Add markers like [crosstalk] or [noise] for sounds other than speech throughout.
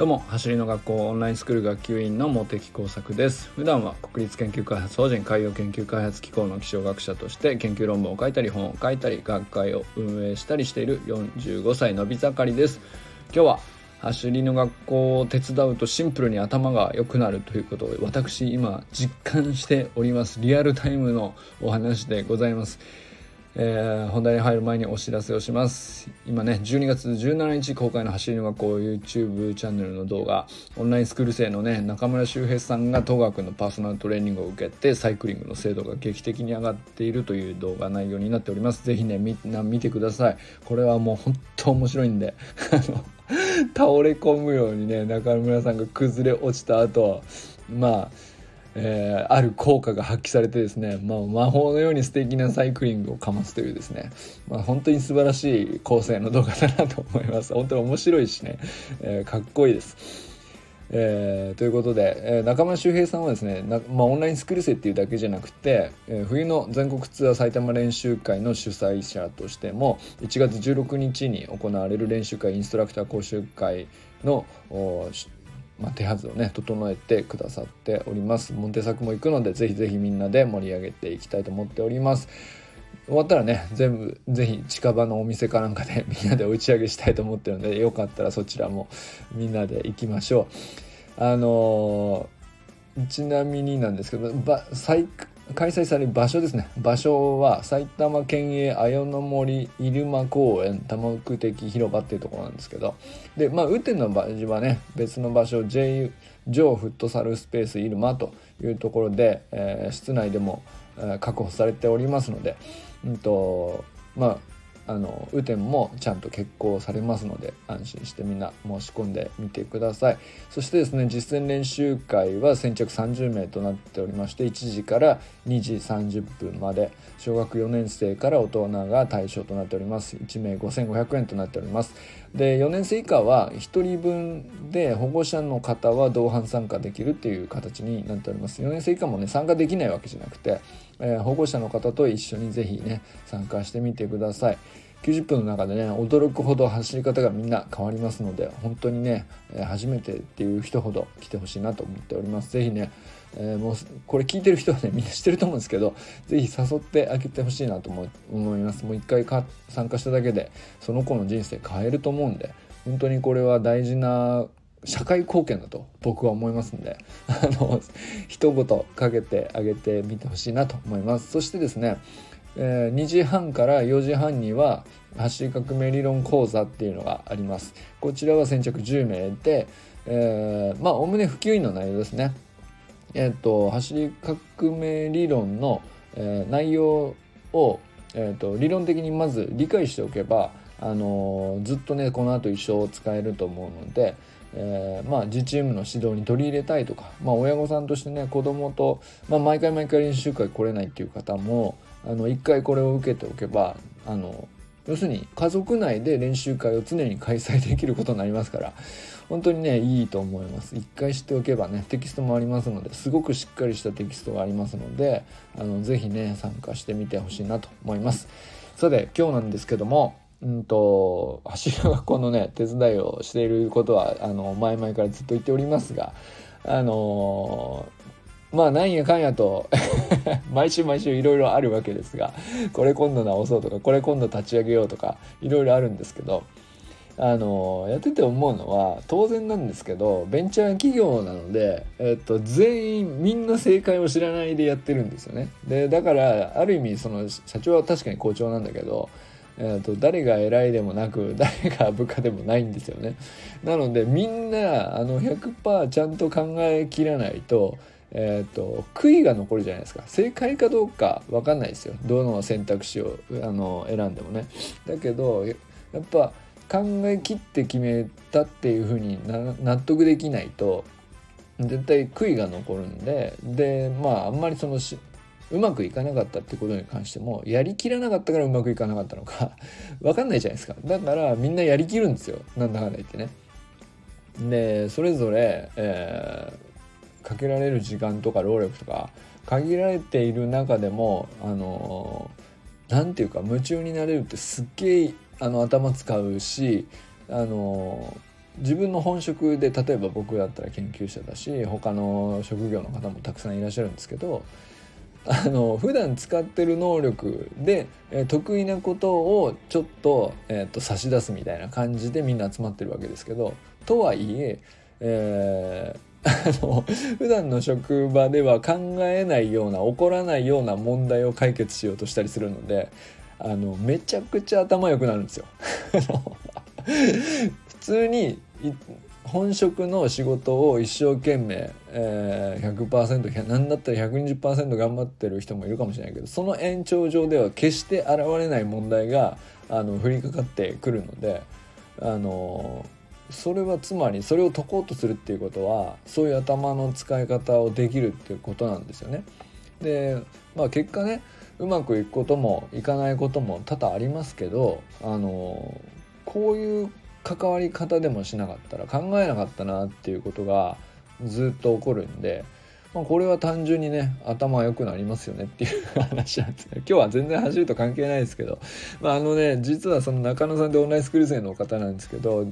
どうも走りの学校オンラインスクール学級委員の茂木耕作です。普段は国立研究開発法人海洋研究開発機構の気象学者として研究論文を書いたり本を書いたり学会を運営したりしている45歳のび盛りです。今日は走りの学校を手伝うとシンプルに頭が良くなるということを私今実感しております。リアルタイムのお話でございます。えー、本題に入る前にお知らせをします。今ね12月17日公開の走りの学校 YouTube チャンネルの動画オンラインスクール生のね中村修平さんが東学のパーソナルトレーニングを受けてサイクリングの精度が劇的に上がっているという動画内容になっております。是非ねみんな見てください。これはもう本当面白いんで。[laughs] 倒れ込むようにね中村さんが崩れ落ちた後まあえー、ある効果が発揮されてですね、まあ、魔法のように素敵なサイクリングをかますというですね、まあ、本当に素晴らしい構成の動画だなと思います本当に面白いしね、えー、かっこいいです。えー、ということで、えー、中村修平さんはですねまあ、オンラインスクール生っていうだけじゃなくて、えー、冬の全国ツアー埼玉練習会の主催者としても1月16日に行われる練習会インストラクター講習会のまあ、手はずをね整えてくださっております。モンテ作も行くのでぜひぜひみんなで盛り上げていきたいと思っております。終わったらね全部ぜひ近場のお店かなんかで [laughs] みんなで打ち上げしたいと思ってるのでよかったらそちらもみんなで行きましょう。あのー、ちなみになんですけどば開催される場所ですね。場所は埼玉県営綾の森入間公園多目的広場っていうところなんですけど。でまあ雨天の場所はね別の場所 J 上フットサルスペース入間というところで、えー、室内でも、えー、確保されておりますので、うんとまあ、あの雨天もちゃんと決行されますので安心してみんな申し込んでみてください。そしてですね実践練習会は先着30名となっておりまして1時から2時30分まで小学4年生から大人が対象となっております。1名5500円となっております。で4年生以下は1人分で保護者の方は同伴参加できるっていう形になっております。4年生以下もね参加できないわけじゃなくてえー、保護者の方と一緒にぜひね参加してみてください。90分の中でね驚くほど走り方がみんな変わりますので本当にね、初めてっていう人ほど来てほしいなと思っております。ぜひね、えー、もうこれ聞いてる人はね [laughs] みんな知ってると思うんですけどぜひ誘ってあげてほしいなと思います。もう一回参加しただけでその子の人生変えると思うんで本当にこれは大事な社会貢献だと僕は思いますんで [laughs] あの一言かけてあげてみてほしいなと思います。そしてですね、えー、2時半から4時半には走り革命理論講座っていうのがあります。こちらは先着10名で、えー、まあおおむね普及員の内容ですね。えっ、ー、と走り革命理論の、えー、内容を、えーと理論的にまず理解しておけばあのずっとねこの後一生使えると思うので、えー、まあ、自チームの指導に取り入れたいとか、まあ、親御さんとしてね子供と、まあ、毎回毎回練習会来れないっていう方もあの一回これを受けておけばあの要するに家族内で練習会を常に開催できることになりますから本当にねいいと思います。一回知っておけばねテキストもありますのですごくしっかりしたテキストがありますのであのぜひね参加してみてほしいなと思います。さて今日なんですけどもうんと走り学校のね手伝いをしていることはあの前々からずっと言っておりますがあのー、まあなんやかんやと [laughs] 毎週毎週いろいろあるわけですがこれ今度直そうとかこれ今度立ち上げようとかいろいろあるんですけどあのやってて思うのは当然なんですけどベンチャー企業なので、えっと、全員みんな正解を知らないでやってるんですよね。でだからある意味その社長は確かに校長なんだけどえーと、誰が偉いでもなく [laughs] 誰が部下でもないんですよね。なのでみんなあの100%ちゃんと考えきらないと,、えーと、悔いが残るじゃないですか正解かどうか分かんないですよどの選択肢をあの選んでもね。だけどやっぱ考えきって決めたっていうふうに納得できないと絶対悔いが残るんででまああんまりそのうまくいかなかったってことに関してもやりきらなかったからうまくいかなかったのか [laughs] 分かんないじゃないですかだからみんなやりきるんですよなんだかんだ言ってね。でそれぞれ、えー、かけられる時間とか労力とか限られている中でもあの何て言うか夢中になれるってすっげえあの頭使うしあの自分の本職で例えば僕だったら研究者だし他の職業の方もたくさんいらっしゃるんですけどあの普段使ってる能力で、え、得意なことをちょっと,、えー、と差し出すみたいな感じでみんな集まってるわけですけどとはいええーあの普段の職場では考えないような起こらないような問題を解決しようとしたりするのであのめちゃくちゃ頭良くなるんですよ。[laughs] 普通に本職の仕事を一生懸命、えー、100%何だったら120%頑張ってる人もいるかもしれないけどその延長上では決して現れない問題があの降りかかってくるのであのそれはつまりそれを解こうとするっていうことはそういう頭の使い方をできるっていうことなんですよね。でまあ結果ねうまくいくこともいかないことも多々ありますけどあのこういう関わり方でもしなかったら考えなかったなっていうことがずっと起こるんで、まあ、これは単純にね頭良くなりますよねっていう話なんですけど [laughs] 今日は全然走ると関係ないですけど、まあ、あのね実はその中野さんってオンラインスクール生の方なんですけど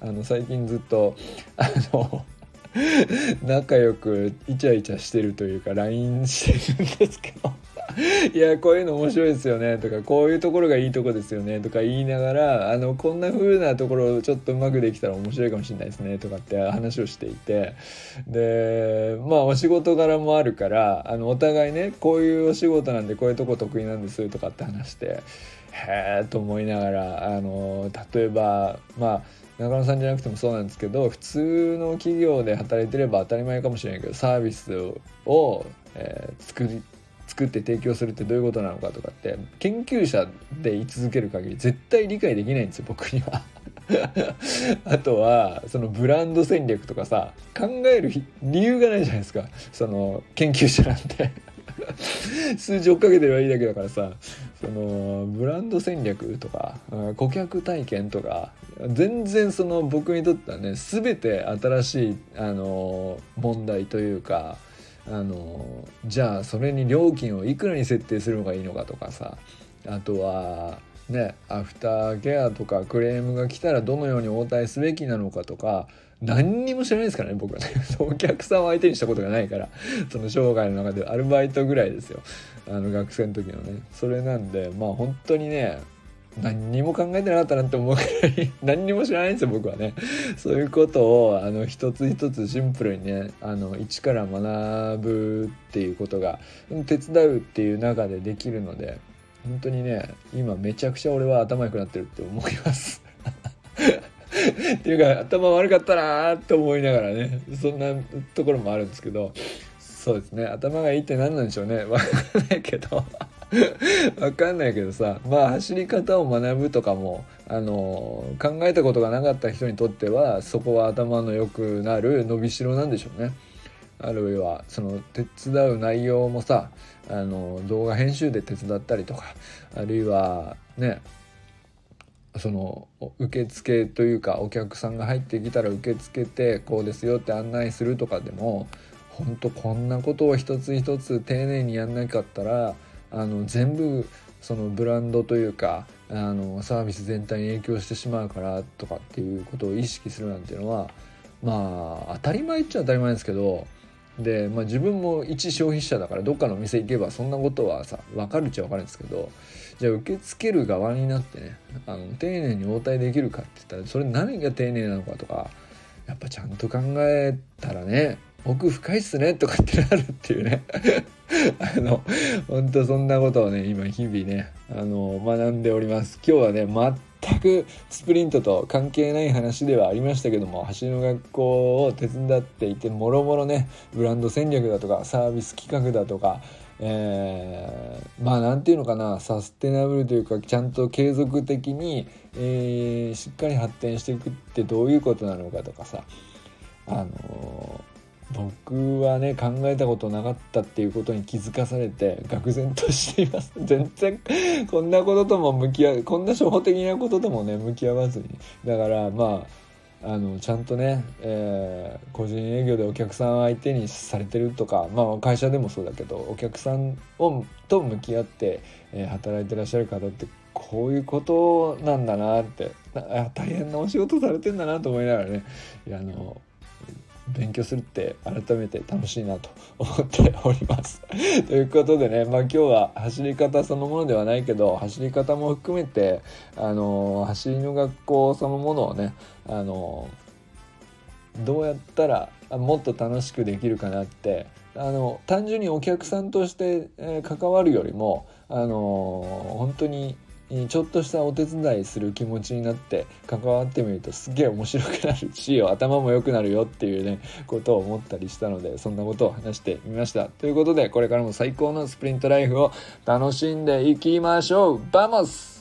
あの最近ずっとあの [laughs] 仲良くイチャイチャしてるというか LINE してるんですけど。[laughs] いやこういうの面白いですよねとかこういうところがいいとこですよねとか言いながらあのこんな風なところをちょっとうまくできたら面白いかもしれないですねとかって話をしていて。でまあお仕事柄もあるからあのお互いねこういうお仕事なんでこういうとこ得意なんですとかって話してへえと思いながらあの例えばまあ中野さんじゃなくてもそうなんですけど普通の企業で働いてれば当たり前かもしれないけどサービスを、えー、作り作って提供するってどういうことなのかとかって研究者で居続ける限り絶対理解できないんですよ僕には。[laughs] あとはそのブランド戦略とかさ考える理由がないじゃないですかその研究者なんて [laughs] 数字追っかけてればいいだけだからさそのブランド戦略とか顧客体験とか全然その僕にとってはね全て新しいあの問題というかあのじゃあそれに料金をいくらに設定するのがいいのかとかさあとはねアフターケアとかクレームが来たらどのように応対すべきなのかとか何にも知らないですからね僕はね。[laughs] お客さんを相手にしたことがないからその生涯の中でアルバイトぐらいですよ。あの学生の時のね。それなんでまあ本当にね何にも考えてなかったなって思うくらい [laughs] 何にも知らないんですよ僕はね。そういうことをあの一つ一つシンプルにねあの一から学ぶっていうことが手伝うっていう中でできるので本当にね今めちゃくちゃ俺は頭良くなってるって思います。[laughs] っていうか頭悪かったなーって思いながらねそんなところもあるんですけどそうですね。頭がいいって何なんでしょうね。分かんないけど [laughs] わかんないけどさまあ走り方を学ぶとかもあの考えたことがなかった人にとってはそこは頭の良くなる伸びしろなんでしょうね。あるいはその手伝う内容もさあの動画編集で手伝ったりとかあるいはねその受付というかお客さんが入ってきたら受付けてこうですよって案内するとかでも本当こんなことを一つ一つ丁寧にやんなかったらあの全部そのブランドというかあのサービス全体に影響してしまうからとかっていうことを意識するなんていうのはまあ当たり前っちゃ当たり前ですけどで、まあ、自分も一消費者だからどっかのお店行けばそんなことはさ分かるっちゃ分かるんですけどじゃあ受け付ける側になってねあの丁寧に応対できるかって言ったらそれ何が丁寧なのかとかやっぱちゃんと考えたらね奥深いっすねとかってなるっていうね。[laughs] あの本当そんなことをね今日々ねあの学んでおります。今日はね全くスプリントと関係ない話ではありましたけども走りの学校を手伝っていてもろもろねブランド戦略だとかサービス企画だとかえー、まあ何て言うのかなサステナブルというかちゃんと継続的に、えー、しっかり発展していくってどういうことなのかとかさあの僕はね考えたことなかったっていうことに気づかされて愕然としています。[laughs] 全然こんなこととも向き合うこんな初歩的なことともね向き合わずに。だからまああのちゃんとね、えー、個人営業でお客さん相手にされてるとか、まあ、会社でもそうだけどお客さんをと向き合って、えー、働いてらっしゃる方ってこういうことなんだなってあ大変なお仕事されてんだなと思いながらねあの勉強するって改めて楽しいなと思っております。[laughs] ということでね、まあ、今日は走り方そのものではないけど走り方も含めてあの走りの学校そのものをねあのどうやったらもっと楽しくできるかなってあの単純にお客さんとして、え、関わるよりもあの本当にちょっとしたお手伝いする気持ちになって関わってみるとすげえ面白くなるし頭も良くなるよっていうねことを思ったりしたのでそんなことを話してみました。ということでこれからも最高のスプリントライフを楽しんでいきましょう。 Vamos